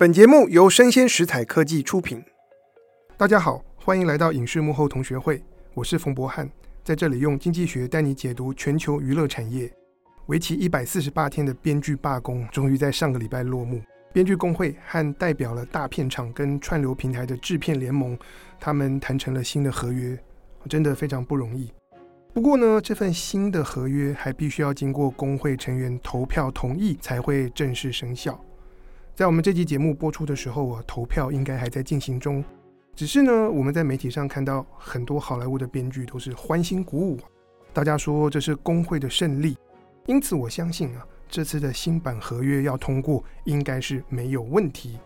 本节目由生鲜食材科技出品。大家好，欢迎来到影视幕后同学会，我是冯博翰，在这里用经济学带你解读全球娱乐产业。为期一百四十八天的编剧罢工终于在上个礼拜落幕。编剧工会和代表了大片场跟串流平台的制片联盟，他们谈成了新的合约，真的非常不容易。不过呢，这份新的合约还必须要经过工会成员投票同意才会正式生效。在我们这期节目播出的时候啊，投票应该还在进行中。只是呢，我们在媒体上看到很多好莱坞的编剧都是欢欣鼓舞，大家说这是工会的胜利。因此，我相信啊，这次的新版合约要通过，应该是没有问题。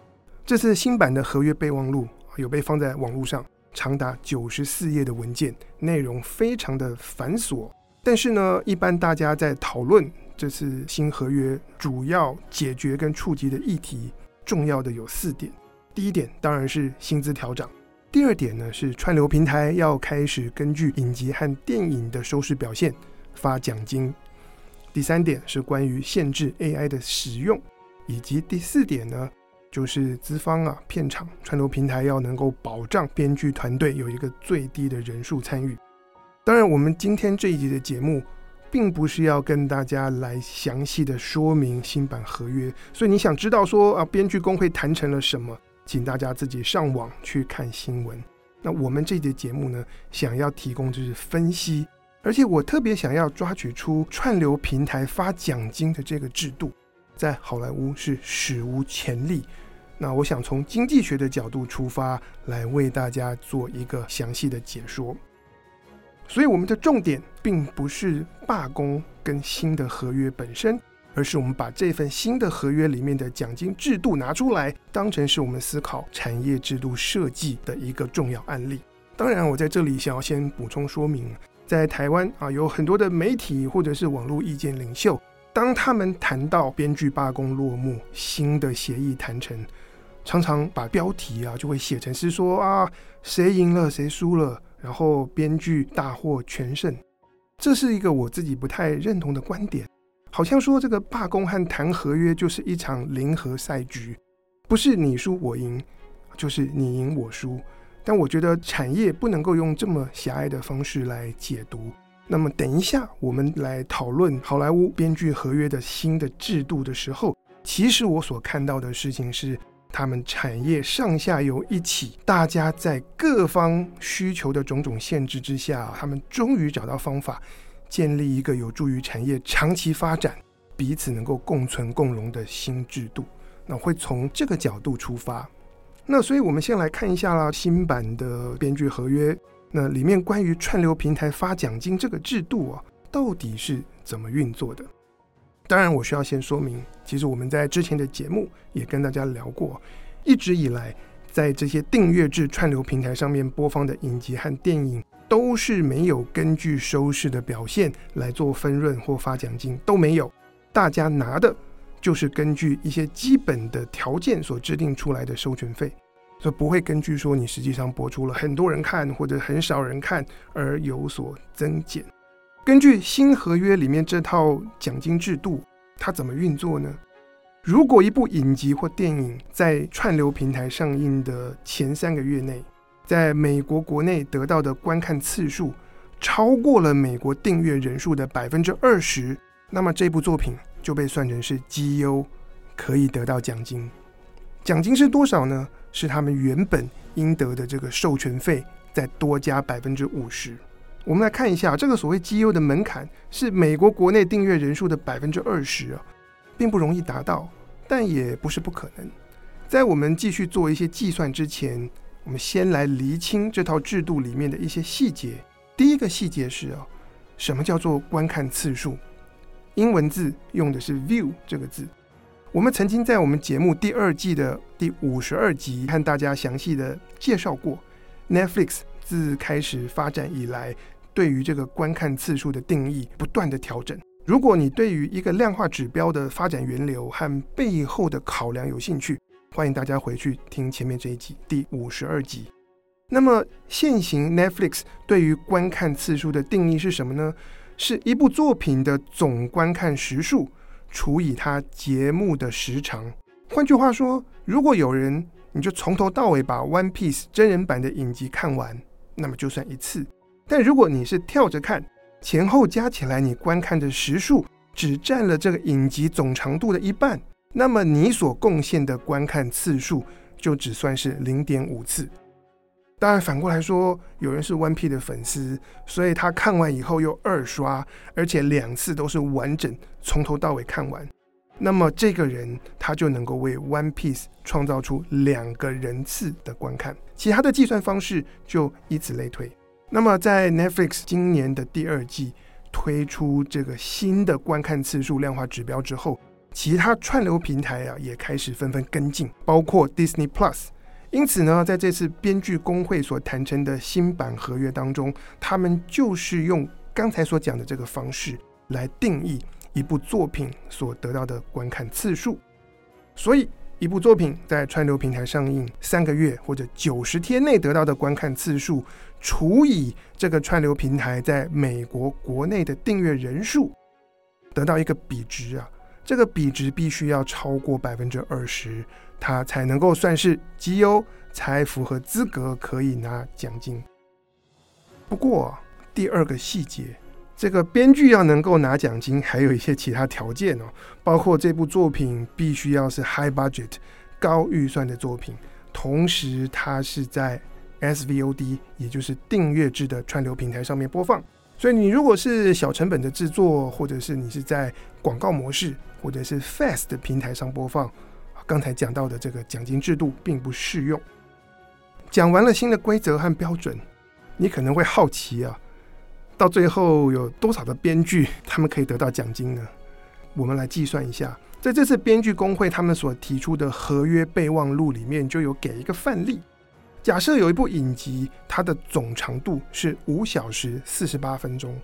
这次新版的合约备忘录有被放在网络上，长达九十四页的文件，内容非常的繁琐。但是呢，一般大家在讨论。这次新合约主要解决跟触及的议题，重要的有四点。第一点当然是薪资调涨。第二点呢是串流平台要开始根据影集和电影的收视表现发奖金。第三点是关于限制 AI 的使用，以及第四点呢就是资方啊、片场、串流平台要能够保障编剧团队有一个最低的人数参与。当然，我们今天这一集的节目。并不是要跟大家来详细的说明新版合约，所以你想知道说啊，编剧工会谈成了什么，请大家自己上网去看新闻。那我们这节节目呢，想要提供就是分析，而且我特别想要抓取出串流平台发奖金的这个制度，在好莱坞是史无前例。那我想从经济学的角度出发，来为大家做一个详细的解说。所以我们的重点并不是罢工跟新的合约本身，而是我们把这份新的合约里面的奖金制度拿出来，当成是我们思考产业制度设计的一个重要案例。当然，我在这里想要先补充说明，在台湾啊，有很多的媒体或者是网络意见领袖，当他们谈到编剧罢工落幕、新的协议谈成，常常把标题啊就会写成是说啊，谁赢了，谁输了。然后编剧大获全胜，这是一个我自己不太认同的观点。好像说这个罢工和谈合约就是一场零和赛局，不是你输我赢，就是你赢我输。但我觉得产业不能够用这么狭隘的方式来解读。那么等一下我们来讨论好莱坞编剧合约的新的制度的时候，其实我所看到的事情是。他们产业上下游一起，大家在各方需求的种种限制之下，他们终于找到方法，建立一个有助于产业长期发展、彼此能够共存共荣的新制度。那会从这个角度出发。那所以我们先来看一下啦，新版的编剧合约，那里面关于串流平台发奖金这个制度啊，到底是怎么运作的？当然，我需要先说明，其实我们在之前的节目也跟大家聊过，一直以来，在这些订阅制串流平台上面播放的影集和电影，都是没有根据收视的表现来做分润或发奖金，都没有。大家拿的就是根据一些基本的条件所制定出来的授权费，所以不会根据说你实际上播出了很多人看或者很少人看而有所增减。根据新合约里面这套奖金制度，它怎么运作呢？如果一部影集或电影在串流平台上映的前三个月内，在美国国内得到的观看次数超过了美国订阅人数的百分之二十，那么这部作品就被算成是绩优，可以得到奖金。奖金是多少呢？是他们原本应得的这个授权费再多加百分之五十。我们来看一下，这个所谓绩优的门槛是美国国内订阅人数的百分之二十啊，并不容易达到，但也不是不可能。在我们继续做一些计算之前，我们先来厘清这套制度里面的一些细节。第一个细节是啊，什么叫做观看次数？英文字用的是 view 这个字。我们曾经在我们节目第二季的第五十二集和大家详细的介绍过 Netflix 自开始发展以来。对于这个观看次数的定义不断的调整。如果你对于一个量化指标的发展源流和背后的考量有兴趣，欢迎大家回去听前面这一集第五十二集。那么现行 Netflix 对于观看次数的定义是什么呢？是一部作品的总观看时数除以它节目的时长，换句话说，如果有人你就从头到尾把《One Piece》真人版的影集看完，那么就算一次；但如果你是跳着看，前后加起来你观看的时数只占了这个影集总长度的一半，那么你所贡献的观看次数就只算是零点五次。当然，反过来说，有人是 One Piece 的粉丝，所以他看完以后又二刷，而且两次都是完整从头到尾看完。那么这个人他就能够为 One Piece 创造出两个人次的观看，其他的计算方式就以此类推。那么在 Netflix 今年的第二季推出这个新的观看次数量化指标之后，其他串流平台啊也开始纷纷跟进，包括 Disney Plus。因此呢，在这次编剧工会所谈成的新版合约当中，他们就是用刚才所讲的这个方式来定义。一部作品所得到的观看次数，所以一部作品在串流平台上映三个月或者九十天内得到的观看次数，除以这个串流平台在美国国内的订阅人数，得到一个比值啊，这个比值必须要超过百分之二十，它才能够算是绩优，才符合资格可以拿奖金。不过第二个细节。这个编剧要能够拿奖金，还有一些其他条件哦，包括这部作品必须要是 high budget 高预算的作品，同时它是在 SVOD 也就是订阅制的串流平台上面播放。所以你如果是小成本的制作，或者是你是在广告模式或者是 FAST 的平台上播放，刚才讲到的这个奖金制度并不适用。讲完了新的规则和标准，你可能会好奇啊。到最后有多少的编剧他们可以得到奖金呢？我们来计算一下，在这次编剧工会他们所提出的合约备忘录里面就有给一个范例。假设有一部影集，它的总长度是五小时四十八分钟，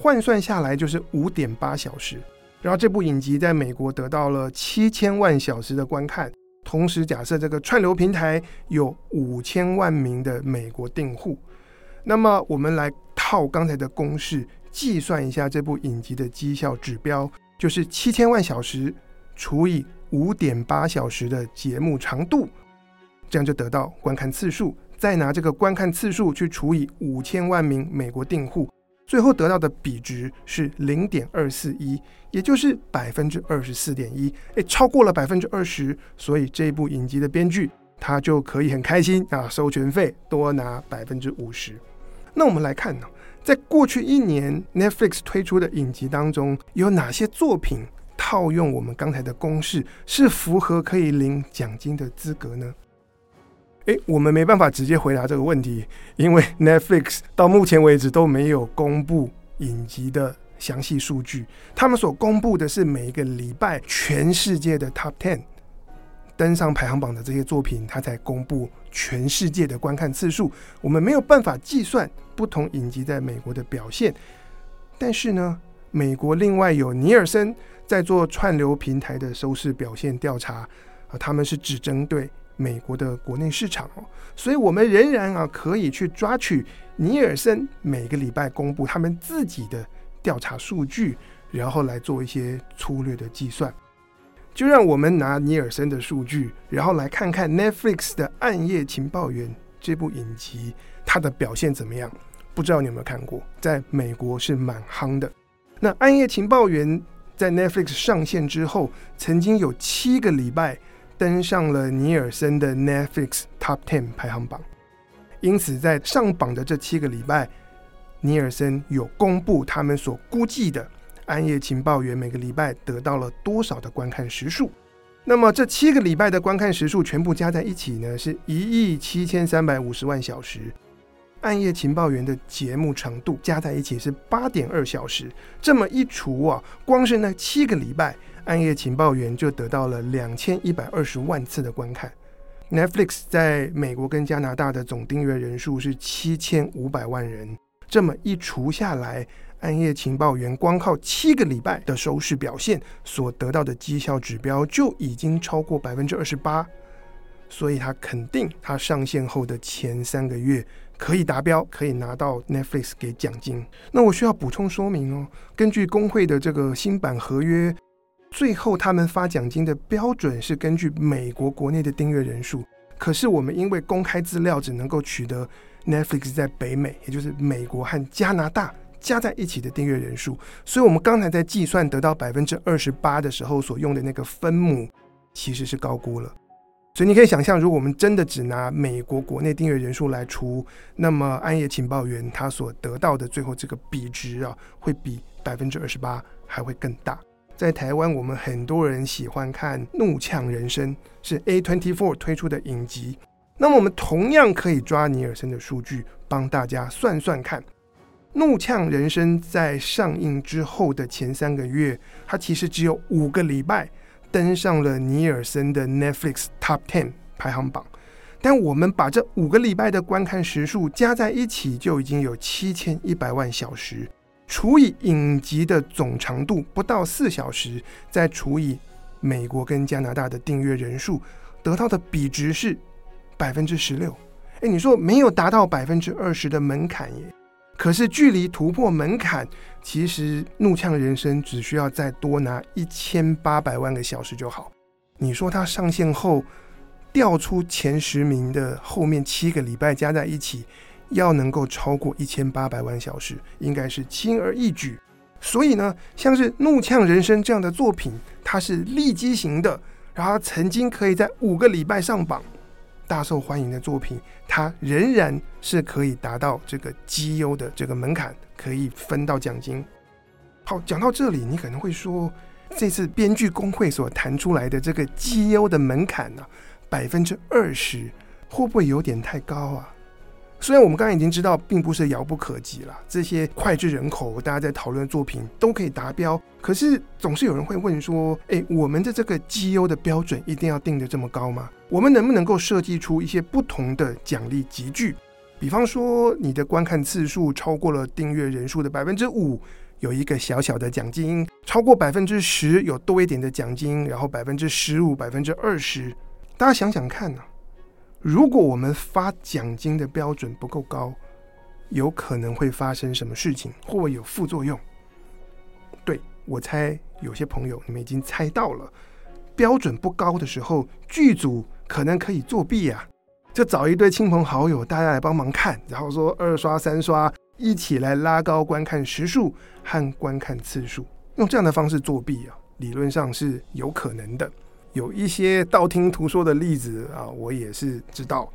换算下来就是五点八小时。然后这部影集在美国得到了七千万小时的观看，同时假设这个串流平台有五千万名的美国订户，那么我们来。套刚才的公式计算一下这部影集的绩效指标，就是七千万小时除以五点八小时的节目长度，这样就得到观看次数。再拿这个观看次数去除以五千万名美国订户，最后得到的比值是零点二四一，也就是百分之二十四点一。诶，超过了百分之二十，所以这部影集的编剧他就可以很开心啊，授权费多拿百分之五十。那我们来看呢？在过去一年，Netflix 推出的影集当中，有哪些作品套用我们刚才的公式，是符合可以领奖金的资格呢？诶，我们没办法直接回答这个问题，因为 Netflix 到目前为止都没有公布影集的详细数据，他们所公布的是每一个礼拜全世界的 Top Ten。登上排行榜的这些作品，它才公布全世界的观看次数。我们没有办法计算不同影集在美国的表现，但是呢，美国另外有尼尔森在做串流平台的收视表现调查啊，他们是只针对美国的国内市场哦，所以我们仍然啊可以去抓取尼尔森每个礼拜公布他们自己的调查数据，然后来做一些粗略的计算。就让我们拿尼尔森的数据，然后来看看 Netflix 的《暗夜情报员》这部影集，它的表现怎么样？不知道你有没有看过？在美国是蛮夯的。那《暗夜情报员》在 Netflix 上线之后，曾经有七个礼拜登上了尼尔森的 Netflix Top Ten 排行榜。因此，在上榜的这七个礼拜，尼尔森有公布他们所估计的。暗夜情报员每个礼拜得到了多少的观看时数？那么这七个礼拜的观看时数全部加在一起呢，是一亿七千三百五十万小时。暗夜情报员的节目长度加在一起是八点二小时。这么一除啊，光是那七个礼拜，暗夜情报员就得到了两千一百二十万次的观看。Netflix 在美国跟加拿大的总订阅人数是七千五百万人。这么一除下来。暗夜情报员光靠七个礼拜的收视表现所得到的绩效指标就已经超过百分之二十八，所以他肯定他上线后的前三个月可以达标，可以拿到 Netflix 给奖金。那我需要补充说明哦，根据工会的这个新版合约，最后他们发奖金的标准是根据美国国内的订阅人数。可是我们因为公开资料只能够取得 Netflix 在北美，也就是美国和加拿大加在一起的订阅人数，所以我们刚才在计算得到百分之二十八的时候所用的那个分母其实是高估了。所以你可以想象，如果我们真的只拿美国国内订阅人数来除，那么暗夜情报员他所得到的最后这个比值啊，会比百分之二十八还会更大。在台湾，我们很多人喜欢看《怒呛人生》，是 A24 推出的影集。那么我们同样可以抓尼尔森的数据，帮大家算算看，《怒呛人生》在上映之后的前三个月，它其实只有五个礼拜。登上了尼尔森的 Netflix Top Ten 排行榜，但我们把这五个礼拜的观看时数加在一起，就已经有七千一百万小时，除以影集的总长度不到四小时，再除以美国跟加拿大的订阅人数，得到的比值是百分之十六。诶，你说没有达到百分之二十的门槛耶？可是，距离突破门槛，其实《怒呛人生》只需要再多拿一千八百万个小时就好。你说它上线后掉出前十名的后面七个礼拜加在一起，要能够超过一千八百万小时，应该是轻而易举。所以呢，像是《怒呛人生》这样的作品，它是利基型的，然后曾经可以在五个礼拜上榜。大受欢迎的作品，它仍然是可以达到这个绩优的这个门槛，可以分到奖金。好，讲到这里，你可能会说，这次编剧工会所谈出来的这个绩优的门槛呢、百分之二十，会不会有点太高啊？虽然我们刚刚已经知道，并不是遥不可及了。这些脍炙人口，大家在讨论的作品都可以达标，可是总是有人会问说：“诶，我们的这个绩优的标准一定要定得这么高吗？我们能不能够设计出一些不同的奖励集聚？比方说，你的观看次数超过了订阅人数的百分之五，有一个小小的奖金；超过百分之十，有多一点的奖金；然后百分之十五、百分之二十，大家想想看呢、？”如果我们发奖金的标准不够高，有可能会发生什么事情，或有副作用？对，我猜有些朋友你们已经猜到了，标准不高的时候，剧组可能可以作弊啊！就找一堆亲朋好友，大家来帮忙看，然后说二刷三刷，一起来拉高观看时数和观看次数，用这样的方式作弊啊，理论上是有可能的。有一些道听途说的例子啊，我也是知道。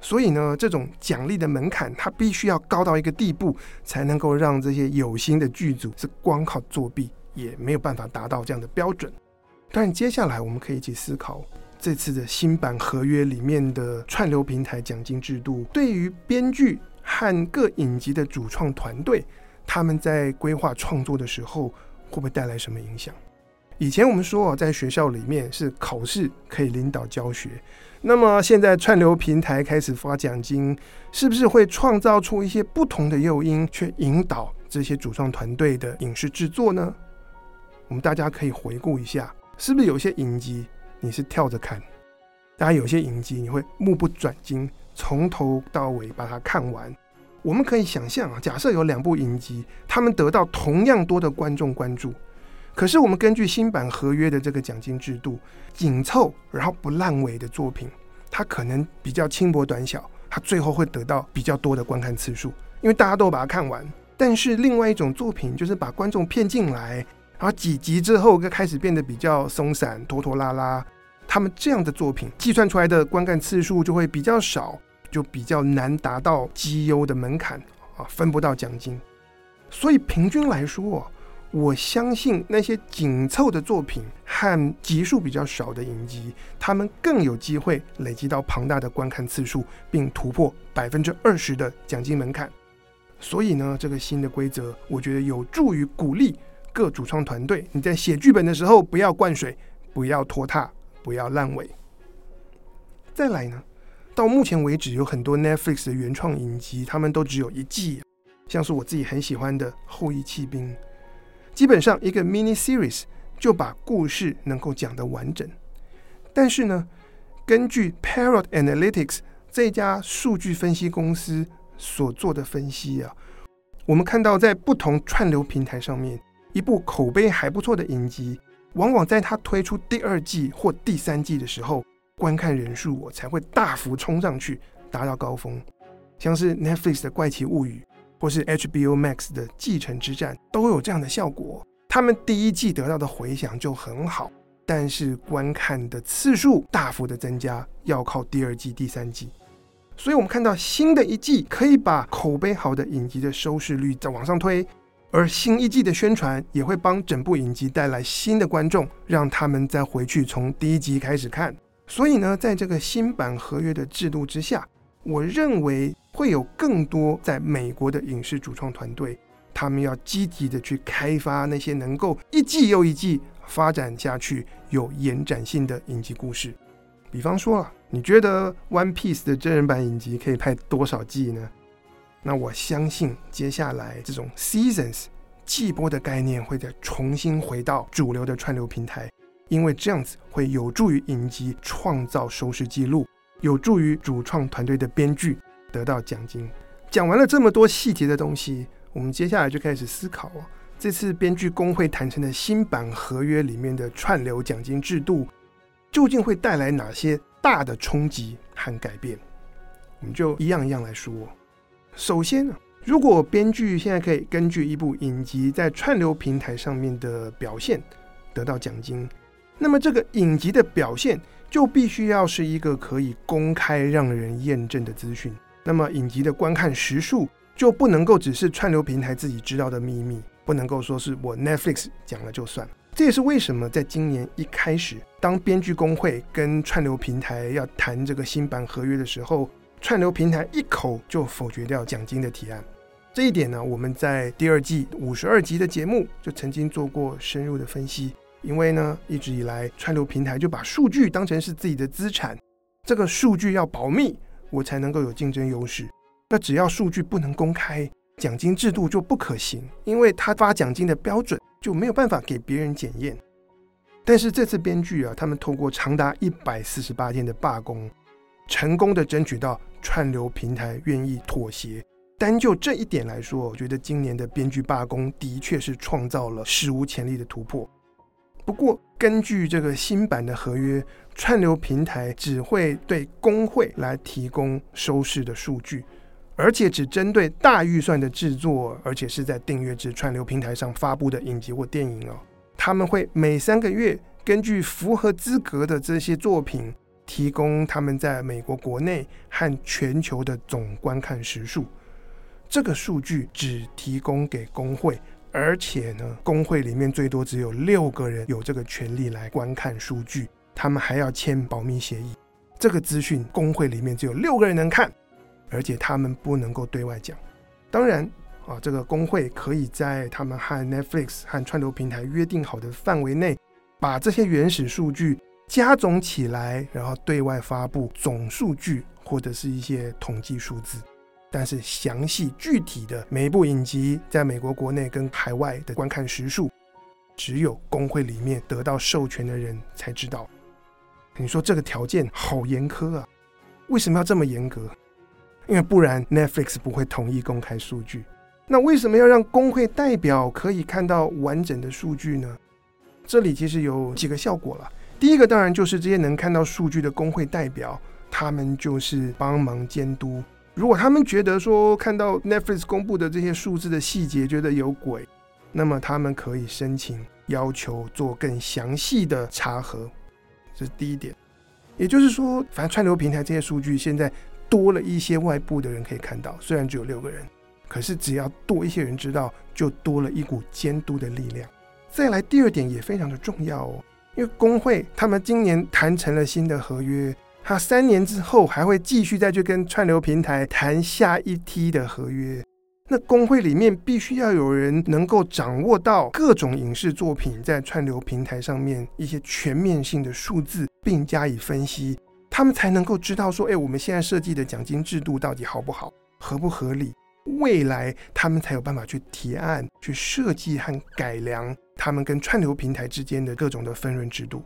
所以呢，这种奖励的门槛，它必须要高到一个地步，才能够让这些有心的剧组是光靠作弊也没有办法达到这样的标准。但接下来我们可以一起思考，这次的新版合约里面的串流平台奖金制度，对于编剧和各影集的主创团队，他们在规划创作的时候，会不会带来什么影响？以前我们说啊，在学校里面是考试可以领导教学，那么现在串流平台开始发奖金，是不是会创造出一些不同的诱因，去引导这些主创团队的影视制作呢？我们大家可以回顾一下，是不是有些影集你是跳着看，当然有些影集你会目不转睛，从头到尾把它看完。我们可以想象啊，假设有两部影集，他们得到同样多的观众关注。可是，我们根据新版合约的这个奖金制度，紧凑然后不烂尾的作品，它可能比较轻薄短小，它最后会得到比较多的观看次数，因为大家都把它看完。但是，另外一种作品就是把观众骗进来，然后几集之后就开始变得比较松散、拖拖拉拉。他们这样的作品计算出来的观看次数就会比较少，就比较难达到绩优的门槛啊，分不到奖金。所以，平均来说，我相信那些紧凑的作品和集数比较少的影集，他们更有机会累积到庞大的观看次数，并突破百分之二十的奖金门槛。所以呢，这个新的规则，我觉得有助于鼓励各主创团队，你在写剧本的时候不要灌水，不要拖沓，不要烂尾。再来呢，到目前为止，有很多 Netflix 的原创影集，他们都只有一季，像是我自己很喜欢的《后翼弃兵》。基本上一个 mini series 就把故事能够讲得完整，但是呢，根据 Parrot Analytics 这家数据分析公司所做的分析啊，我们看到在不同串流平台上面，一部口碑还不错的影集，往往在它推出第二季或第三季的时候，观看人数我才会大幅冲上去，达到高峰。像是 Netflix 的《怪奇物语》或是 HBO Max 的《继承之战》都有这样的效果。他们第一季得到的回响就很好，但是观看的次数大幅的增加，要靠第二季、第三季。所以，我们看到新的一季可以把口碑好的影集的收视率再往上推，而新一季的宣传也会帮整部影集带来新的观众，让他们再回去从第一集开始看。所以呢，在这个新版合约的制度之下，我认为会有更多在美国的影视主创团队，他们要积极的去开发那些能够一季又一季发展下去、有延展性的影集故事。比方说啊，你觉得《One Piece》的真人版影集可以拍多少季呢？那我相信接下来这种 Seasons 季播的概念会再重新回到主流的串流平台，因为这样子会有助于影集创造收视记录，有助于主创团队的编剧得到奖金。讲完了这么多细节的东西，我们接下来就开始思考哦，这次编剧工会谈成的新版合约里面的串流奖金制度。究竟会带来哪些大的冲击和改变？我们就一样一样来说。首先呢，如果编剧现在可以根据一部影集在串流平台上面的表现得到奖金，那么这个影集的表现就必须要是一个可以公开让人验证的资讯。那么影集的观看时数就不能够只是串流平台自己知道的秘密，不能够说是我 Netflix 讲了就算。这也是为什么在今年一开始，当编剧工会跟串流平台要谈这个新版合约的时候，串流平台一口就否决掉奖金的提案。这一点呢，我们在第二季五十二集的节目就曾经做过深入的分析。因为呢，一直以来串流平台就把数据当成是自己的资产，这个数据要保密，我才能够有竞争优势。那只要数据不能公开，奖金制度就不可行，因为他发奖金的标准。就没有办法给别人检验，但是这次编剧啊，他们透过长达一百四十八天的罢工，成功的争取到串流平台愿意妥协。单就这一点来说，我觉得今年的编剧罢工的确是创造了史无前例的突破。不过，根据这个新版的合约，串流平台只会对工会来提供收视的数据。而且只针对大预算的制作，而且是在订阅制串流平台上发布的影集或电影哦，他们会每三个月根据符合资格的这些作品，提供他们在美国国内和全球的总观看时数。这个数据只提供给工会，而且呢，工会里面最多只有六个人有这个权利来观看数据，他们还要签保密协议。这个资讯工会里面只有六个人能看。而且他们不能够对外讲。当然啊，这个工会可以在他们和 Netflix 和串流平台约定好的范围内，把这些原始数据加总起来，然后对外发布总数据或者是一些统计数字。但是详细具体的每一部影集在美国国内跟海外的观看时数，只有工会里面得到授权的人才知道。你说这个条件好严苛啊？为什么要这么严格？因为不然，Netflix 不会同意公开数据。那为什么要让工会代表可以看到完整的数据呢？这里其实有几个效果了。第一个当然就是这些能看到数据的工会代表，他们就是帮忙监督。如果他们觉得说看到 Netflix 公布的这些数字的细节觉得有鬼，那么他们可以申请要求做更详细的查核。这是第一点。也就是说，反正串流平台这些数据现在。多了一些外部的人可以看到，虽然只有六个人，可是只要多一些人知道，就多了一股监督的力量。再来第二点也非常的重要哦，因为工会他们今年谈成了新的合约，他三年之后还会继续再去跟串流平台谈下一梯的合约。那工会里面必须要有人能够掌握到各种影视作品在串流平台上面一些全面性的数字，并加以分析。他们才能够知道说，哎，我们现在设计的奖金制度到底好不好，合不合理？未来他们才有办法去提案、去设计和改良他们跟串流平台之间的各种的分润制度。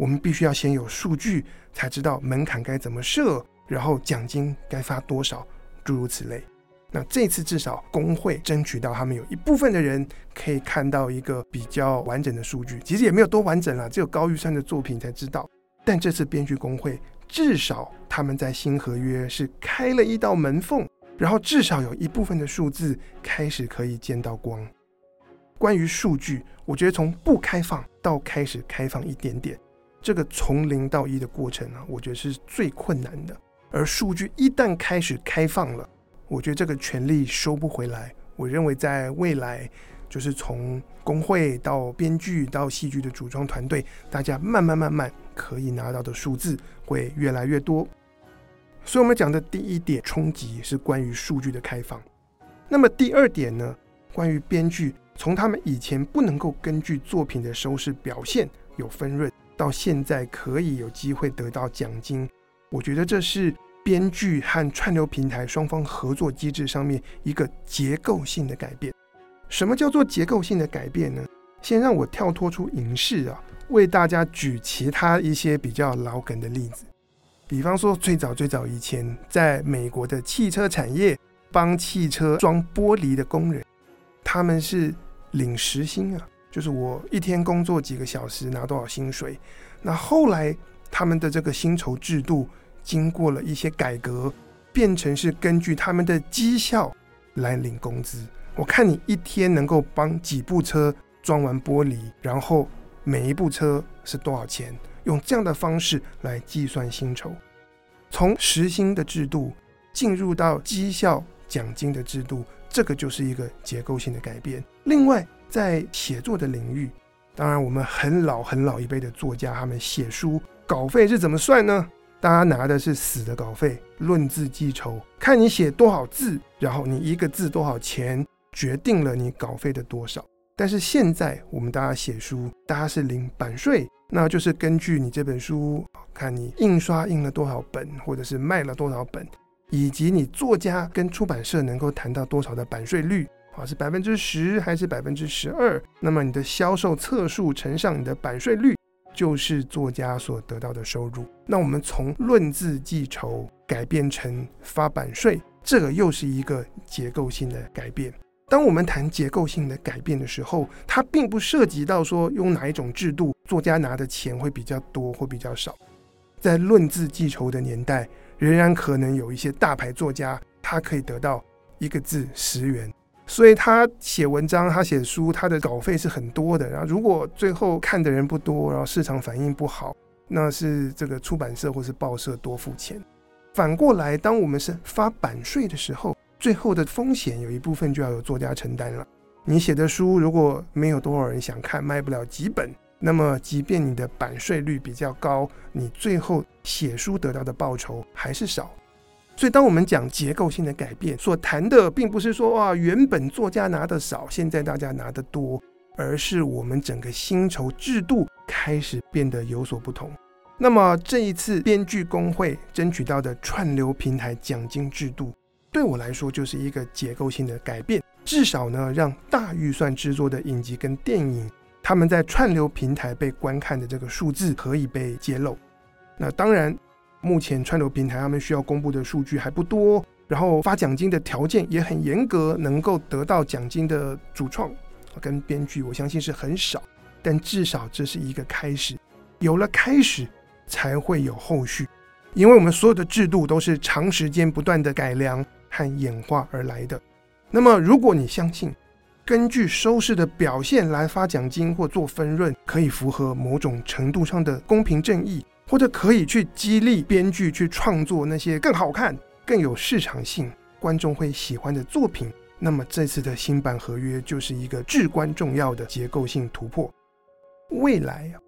我们必须要先有数据，才知道门槛该怎么设，然后奖金该发多少，诸如此类。那这次至少工会争取到他们有一部分的人可以看到一个比较完整的数据，其实也没有多完整啦，只有高预算的作品才知道。但这次编剧工会至少他们在新合约是开了一道门缝，然后至少有一部分的数字开始可以见到光。关于数据，我觉得从不开放到开始开放一点点，这个从零到一的过程啊，我觉得是最困难的。而数据一旦开始开放了，我觉得这个权利收不回来。我认为在未来，就是从工会到编剧到戏剧的组装团队，大家慢慢慢慢可以拿到的数字会越来越多。所以，我们讲的第一点冲击是关于数据的开放。那么第二点呢？关于编剧，从他们以前不能够根据作品的收视表现有分润，到现在可以有机会得到奖金，我觉得这是。编剧和串流平台双方合作机制上面一个结构性的改变。什么叫做结构性的改变呢？先让我跳脱出影视啊，为大家举其他一些比较老梗的例子。比方说，最早最早以前，在美国的汽车产业，帮汽车装玻璃的工人，他们是领时薪啊，就是我一天工作几个小时拿多少薪水。那后来他们的这个薪酬制度。经过了一些改革，变成是根据他们的绩效来领工资。我看你一天能够帮几部车装完玻璃，然后每一部车是多少钱？用这样的方式来计算薪酬。从时薪的制度进入到绩效奖金的制度，这个就是一个结构性的改变。另外，在写作的领域，当然我们很老很老一辈的作家，他们写书稿费是怎么算呢？大家拿的是死的稿费，论字计酬，看你写多少字，然后你一个字多少钱，决定了你稿费的多少。但是现在我们大家写书，大家是领版税，那就是根据你这本书，看你印刷印了多少本，或者是卖了多少本，以及你作家跟出版社能够谈到多少的版税率，啊，是百分之十还是百分之十二？那么你的销售册数乘上你的版税率。就是作家所得到的收入。那我们从论字计酬改变成发版税，这个又是一个结构性的改变。当我们谈结构性的改变的时候，它并不涉及到说用哪一种制度，作家拿的钱会比较多或比较少。在论字计酬的年代，仍然可能有一些大牌作家，他可以得到一个字十元。所以他写文章，他写书，他的稿费是很多的。然后如果最后看的人不多，然后市场反应不好，那是这个出版社或是报社多付钱。反过来，当我们是发版税的时候，最后的风险有一部分就要由作家承担了。你写的书如果没有多少人想看，卖不了几本，那么即便你的版税率比较高，你最后写书得到的报酬还是少。所以，当我们讲结构性的改变，所谈的并不是说哇，原本作家拿的少，现在大家拿的多，而是我们整个薪酬制度开始变得有所不同。那么，这一次编剧工会争取到的串流平台奖金制度，对我来说就是一个结构性的改变，至少呢，让大预算制作的影集跟电影，他们在串流平台被观看的这个数字可以被揭露。那当然。目前串流平台他们需要公布的数据还不多，然后发奖金的条件也很严格，能够得到奖金的主创跟编剧，我相信是很少。但至少这是一个开始，有了开始才会有后续，因为我们所有的制度都是长时间不断的改良和演化而来的。那么，如果你相信根据收视的表现来发奖金或做分润，可以符合某种程度上的公平正义。或者可以去激励编剧去创作那些更好看、更有市场性、观众会喜欢的作品。那么这次的新版合约就是一个至关重要的结构性突破。未来啊，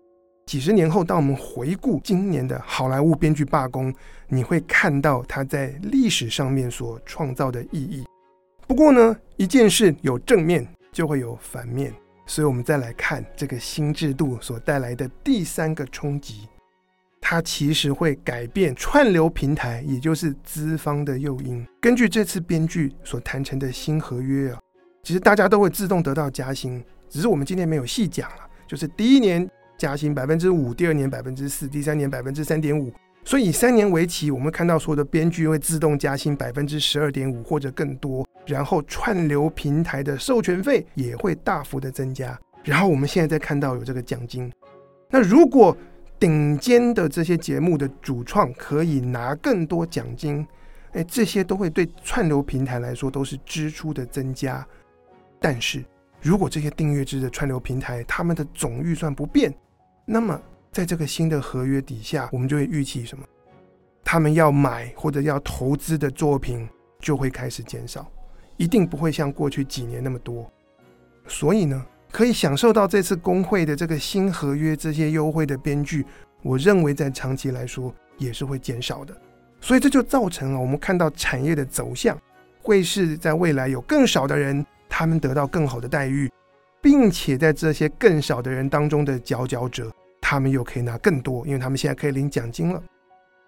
几十年后，当我们回顾今年的好莱坞编剧罢工，你会看到它在历史上面所创造的意义。不过呢，一件事有正面就会有反面，所以我们再来看这个新制度所带来的第三个冲击。它其实会改变串流平台，也就是资方的诱因。根据这次编剧所谈成的新合约啊，其实大家都会自动得到加薪，只是我们今天没有细讲了。就是第一年加薪百分之五，第二年百分之四，第三年百分之三点五。所以三年为期，我们看到所有的编剧会自动加薪百分之十二点五或者更多。然后串流平台的授权费也会大幅的增加，然后我们现在在看到有这个奖金。那如果顶尖的这些节目的主创可以拿更多奖金，哎，这些都会对串流平台来说都是支出的增加。但是如果这些订阅制的串流平台他们的总预算不变，那么在这个新的合约底下，我们就会预期什么？他们要买或者要投资的作品就会开始减少。一定不会像过去几年那么多，所以呢，可以享受到这次工会的这个新合约这些优惠的编剧，我认为在长期来说也是会减少的。所以这就造成了我们看到产业的走向，会是在未来有更少的人，他们得到更好的待遇，并且在这些更少的人当中的佼佼者，他们又可以拿更多，因为他们现在可以领奖金了。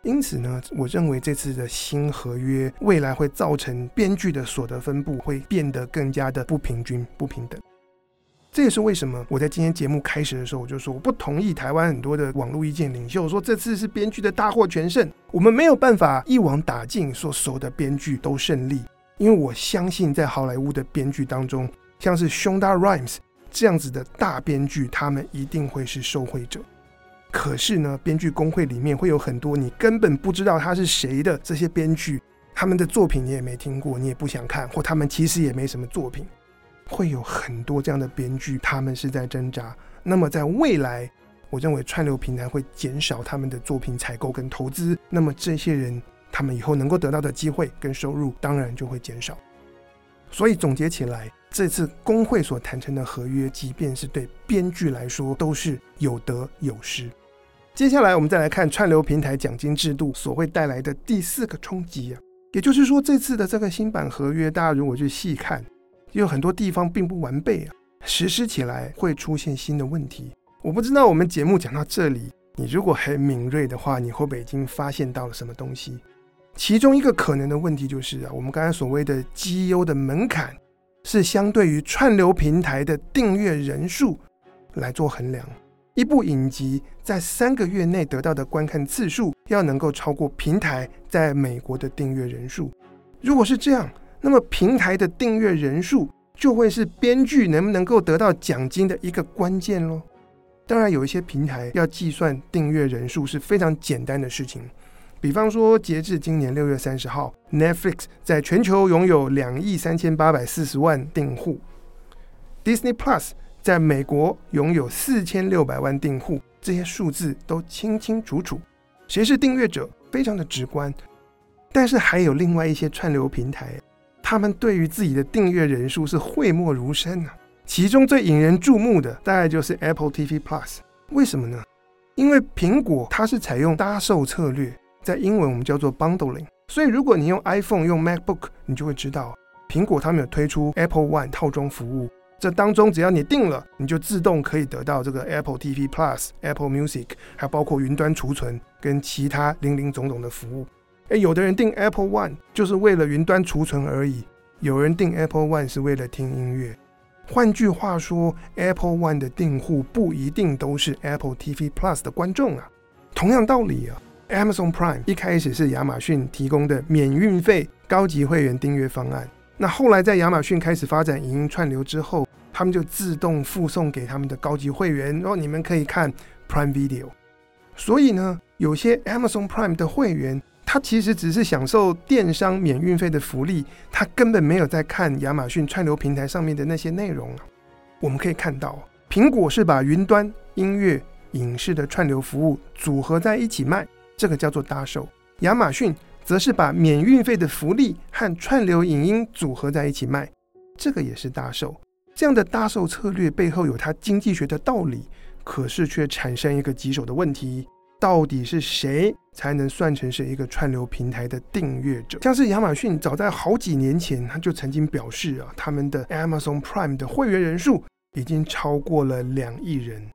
因此呢，我认为这次的新合约未来会造成编剧的所得分布会变得更加的不平均、不平等。这也是为什么我在今天节目开始的时候我就说，我不同意台湾很多的网络意见领袖说这次是编剧的大获全胜，我们没有办法一网打尽，说所有的编剧都胜利。因为我相信在好莱坞的编剧当中，像是 Shonda Rhimes 这样子的大编剧，他们一定会是受惠者。可是呢，编剧工会里面会有很多你根本不知道他是谁的这些编剧，他们的作品你也没听过，你也不想看，或他们其实也没什么作品，会有很多这样的编剧，他们是在挣扎。那么在未来，我认为串流平台会减少他们的作品采购跟投资，那么这些人他们以后能够得到的机会跟收入当然就会减少。所以总结起来，这次工会所谈成的合约，即便是对编剧来说，都是有得有失。接下来，我们再来看串流平台奖金制度所会带来的第四个冲击啊，也就是说，这次的这个新版合约，大家如果去细看，有很多地方并不完备啊，实施起来会出现新的问题。我不知道我们节目讲到这里，你如果很敏锐的话，你会不会已经发现到了什么东西？其中一个可能的问题就是啊，我们刚才所谓的 GEO 的门槛，是相对于串流平台的订阅人数来做衡量。一部影集在三个月内得到的观看次数要能够超过平台在美国的订阅人数。如果是这样，那么平台的订阅人数就会是编剧能不能够得到奖金的一个关键喽。当然，有一些平台要计算订阅人数是非常简单的事情，比方说，截至今年六月三十号，Netflix 在全球拥有两亿三千八百四十万订户，Disney Plus。在美国拥有四千六百万订户，这些数字都清清楚楚，谁是订阅者非常的直观。但是还有另外一些串流平台，他们对于自己的订阅人数是讳莫如深啊。其中最引人注目的大概就是 Apple TV Plus，为什么呢？因为苹果它是采用搭售策略，在英文我们叫做 bundling，所以如果你用 iPhone 用 MacBook，你就会知道苹果他们有推出 Apple One 套装服务。这当中，只要你订了，你就自动可以得到这个 Apple TV Plus、Apple Music，还包括云端储存跟其他林林总总的服务。诶，有的人订 Apple One 就是为了云端储存而已，有人订 Apple One 是为了听音乐。换句话说，Apple One 的订户不一定都是 Apple TV Plus 的观众啊。同样道理啊，Amazon Prime 一开始是亚马逊提供的免运费高级会员订阅方案。那后来在亚马逊开始发展影音串流之后，他们就自动附送给他们的高级会员，然后你们可以看 Prime Video。所以呢，有些 Amazon Prime 的会员，他其实只是享受电商免运费的福利，他根本没有在看亚马逊串流平台上面的那些内容啊。我们可以看到，苹果是把云端音乐、影视的串流服务组合在一起卖，这个叫做搭售；亚马逊。则是把免运费的福利和串流影音组合在一起卖，这个也是搭售。这样的搭售策略背后有它经济学的道理，可是却产生一个棘手的问题：到底是谁才能算成是一个串流平台的订阅者？像是亚马逊早在好几年前，他就曾经表示啊，他们的 Amazon Prime 的会员人数已经超过了两亿人。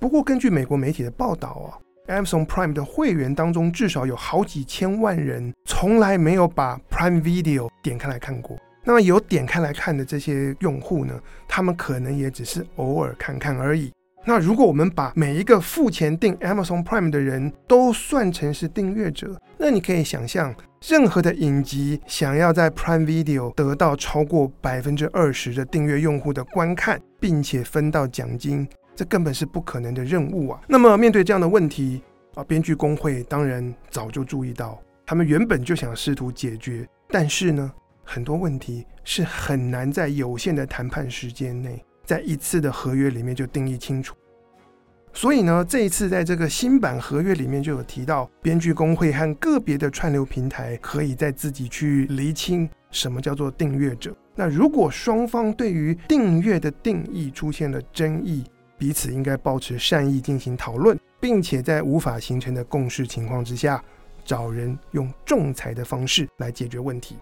不过，根据美国媒体的报道啊。Amazon Prime 的会员当中，至少有好几千万人从来没有把 Prime Video 点开来看过。那么有点开来看的这些用户呢，他们可能也只是偶尔看看而已。那如果我们把每一个付钱订 Amazon Prime 的人都算成是订阅者，那你可以想象，任何的影集想要在 Prime Video 得到超过百分之二十的订阅用户的观看，并且分到奖金，这根本是不可能的任务啊！那么面对这样的问题啊，编剧工会当然早就注意到，他们原本就想试图解决，但是呢，很多问题是很难在有限的谈判时间内。在一次的合约里面就定义清楚，所以呢，这一次在这个新版合约里面就有提到，编剧工会和个别的串流平台可以在自己去厘清什么叫做订阅者。那如果双方对于订阅的定义出现了争议，彼此应该保持善意进行讨论，并且在无法形成的共识情况之下，找人用仲裁的方式来解决问题。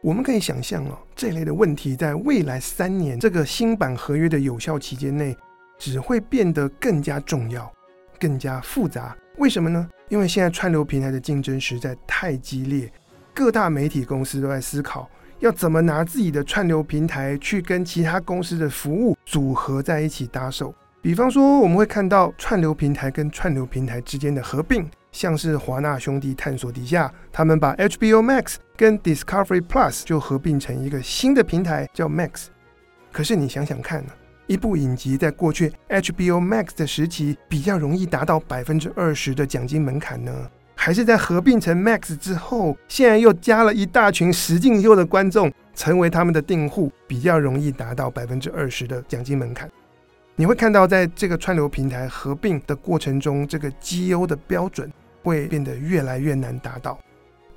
我们可以想象哦，这类的问题在未来三年这个新版合约的有效期间内，只会变得更加重要、更加复杂。为什么呢？因为现在串流平台的竞争实在太激烈，各大媒体公司都在思考要怎么拿自己的串流平台去跟其他公司的服务组合在一起搭售。比方说，我们会看到串流平台跟串流平台之间的合并。像是华纳兄弟探索底下，他们把 HBO Max 跟 Discovery Plus 就合并成一个新的平台，叫 Max。可是你想想看呢，一部影集在过去 HBO Max 的时期比较容易达到百分之二十的奖金门槛呢，还是在合并成 Max 之后，现在又加了一大群实境秀的观众成为他们的订户，比较容易达到百分之二十的奖金门槛？你会看到，在这个串流平台合并的过程中，这个绩优的标准会变得越来越难达到。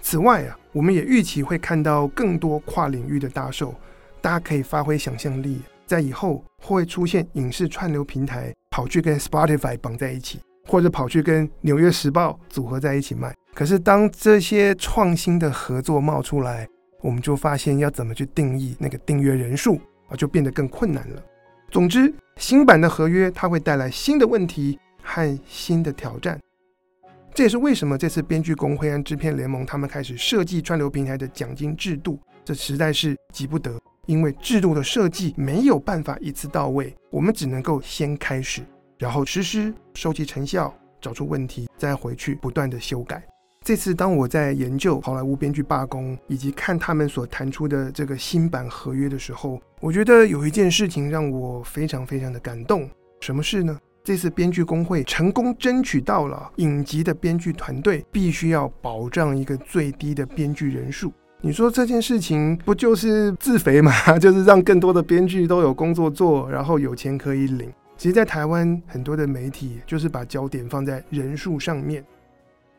此外啊，我们也预期会看到更多跨领域的大售。大家可以发挥想象力，在以后会出现影视串流平台跑去跟 Spotify 绑在一起，或者跑去跟《纽约时报》组合在一起卖。可是当这些创新的合作冒出来，我们就发现要怎么去定义那个订阅人数啊，就变得更困难了。总之，新版的合约它会带来新的问题和新的挑战。这也是为什么这次编剧工会和制片联盟他们开始设计串流平台的奖金制度。这实在是急不得，因为制度的设计没有办法一次到位，我们只能够先开始，然后实施，收集成效，找出问题，再回去不断的修改。这次当我在研究好莱坞编剧罢工以及看他们所谈出的这个新版合约的时候，我觉得有一件事情让我非常非常的感动。什么事呢？这次编剧工会成功争取到了影集的编剧团队必须要保障一个最低的编剧人数。你说这件事情不就是自肥吗？就是让更多的编剧都有工作做，然后有钱可以领。其实，在台湾很多的媒体就是把焦点放在人数上面。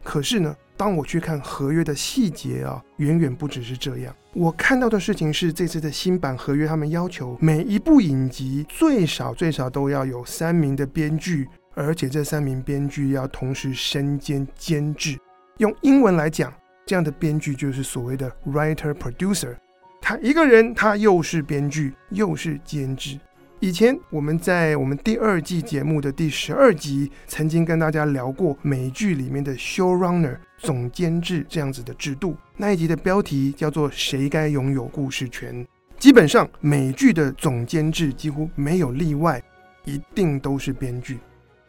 可是呢，当我去看合约的细节啊，远远不只是这样。我看到的事情是，这次的新版合约，他们要求每一部影集最少最少都要有三名的编剧，而且这三名编剧要同时身兼监制。用英文来讲，这样的编剧就是所谓的 writer producer。他一个人，他又是编剧又是监制。以前我们在我们第二季节目的第十二集曾经跟大家聊过美剧里面的 showrunner 总监制这样子的制度。那一集的标题叫做“谁该拥有故事权”。基本上美剧的总监制几乎没有例外，一定都是编剧。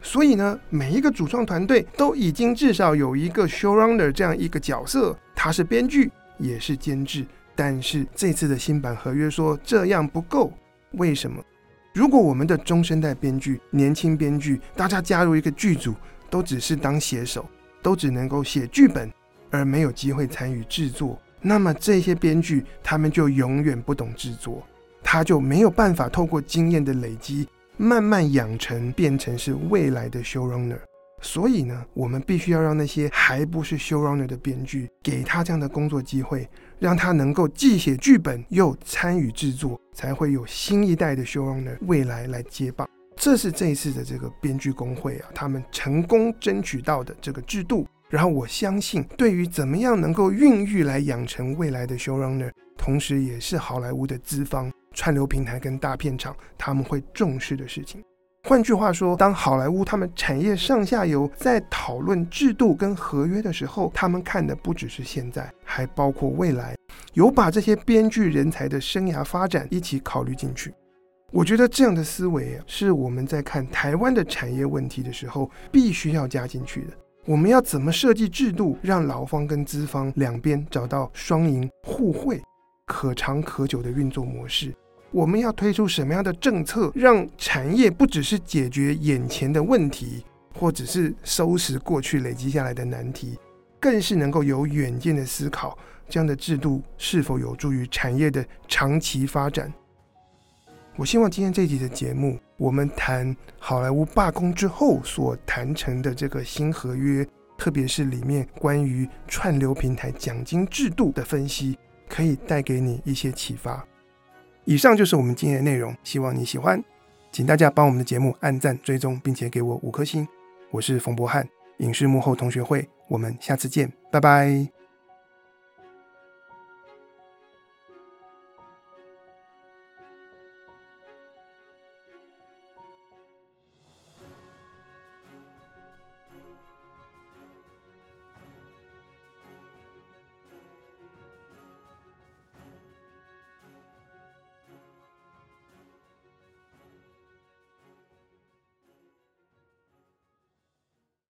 所以呢，每一个主创团队都已经至少有一个 showrunner 这样一个角色，他是编剧也是监制。但是这次的新版合约说这样不够，为什么？如果我们的中生代编剧、年轻编剧，大家加入一个剧组，都只是当写手，都只能够写剧本，而没有机会参与制作，那么这些编剧他们就永远不懂制作，他就没有办法透过经验的累积，慢慢养成变成是未来的 showrunner。所以呢，我们必须要让那些还不是 showrunner 的编剧，给他这样的工作机会，让他能够既写剧本又参与制作，才会有新一代的 showrunner 未来来接棒。这是这一次的这个编剧工会啊，他们成功争取到的这个制度。然后我相信，对于怎么样能够孕育来养成未来的 showrunner，同时也是好莱坞的资方、串流平台跟大片场他们会重视的事情。换句话说，当好莱坞他们产业上下游在讨论制度跟合约的时候，他们看的不只是现在，还包括未来，有把这些编剧人才的生涯发展一起考虑进去。我觉得这样的思维，是我们在看台湾的产业问题的时候必须要加进去的。我们要怎么设计制度，让劳方跟资方两边找到双赢、互惠、可长可久的运作模式？我们要推出什么样的政策，让产业不只是解决眼前的问题，或者是收拾过去累积下来的难题，更是能够有远见的思考，这样的制度是否有助于产业的长期发展？我希望今天这集的节目，我们谈好莱坞罢工之后所谈成的这个新合约，特别是里面关于串流平台奖金制度的分析，可以带给你一些启发。以上就是我们今天的内容，希望你喜欢，请大家帮我们的节目按赞、追踪，并且给我五颗星。我是冯博翰，影视幕后同学会，我们下次见，拜拜。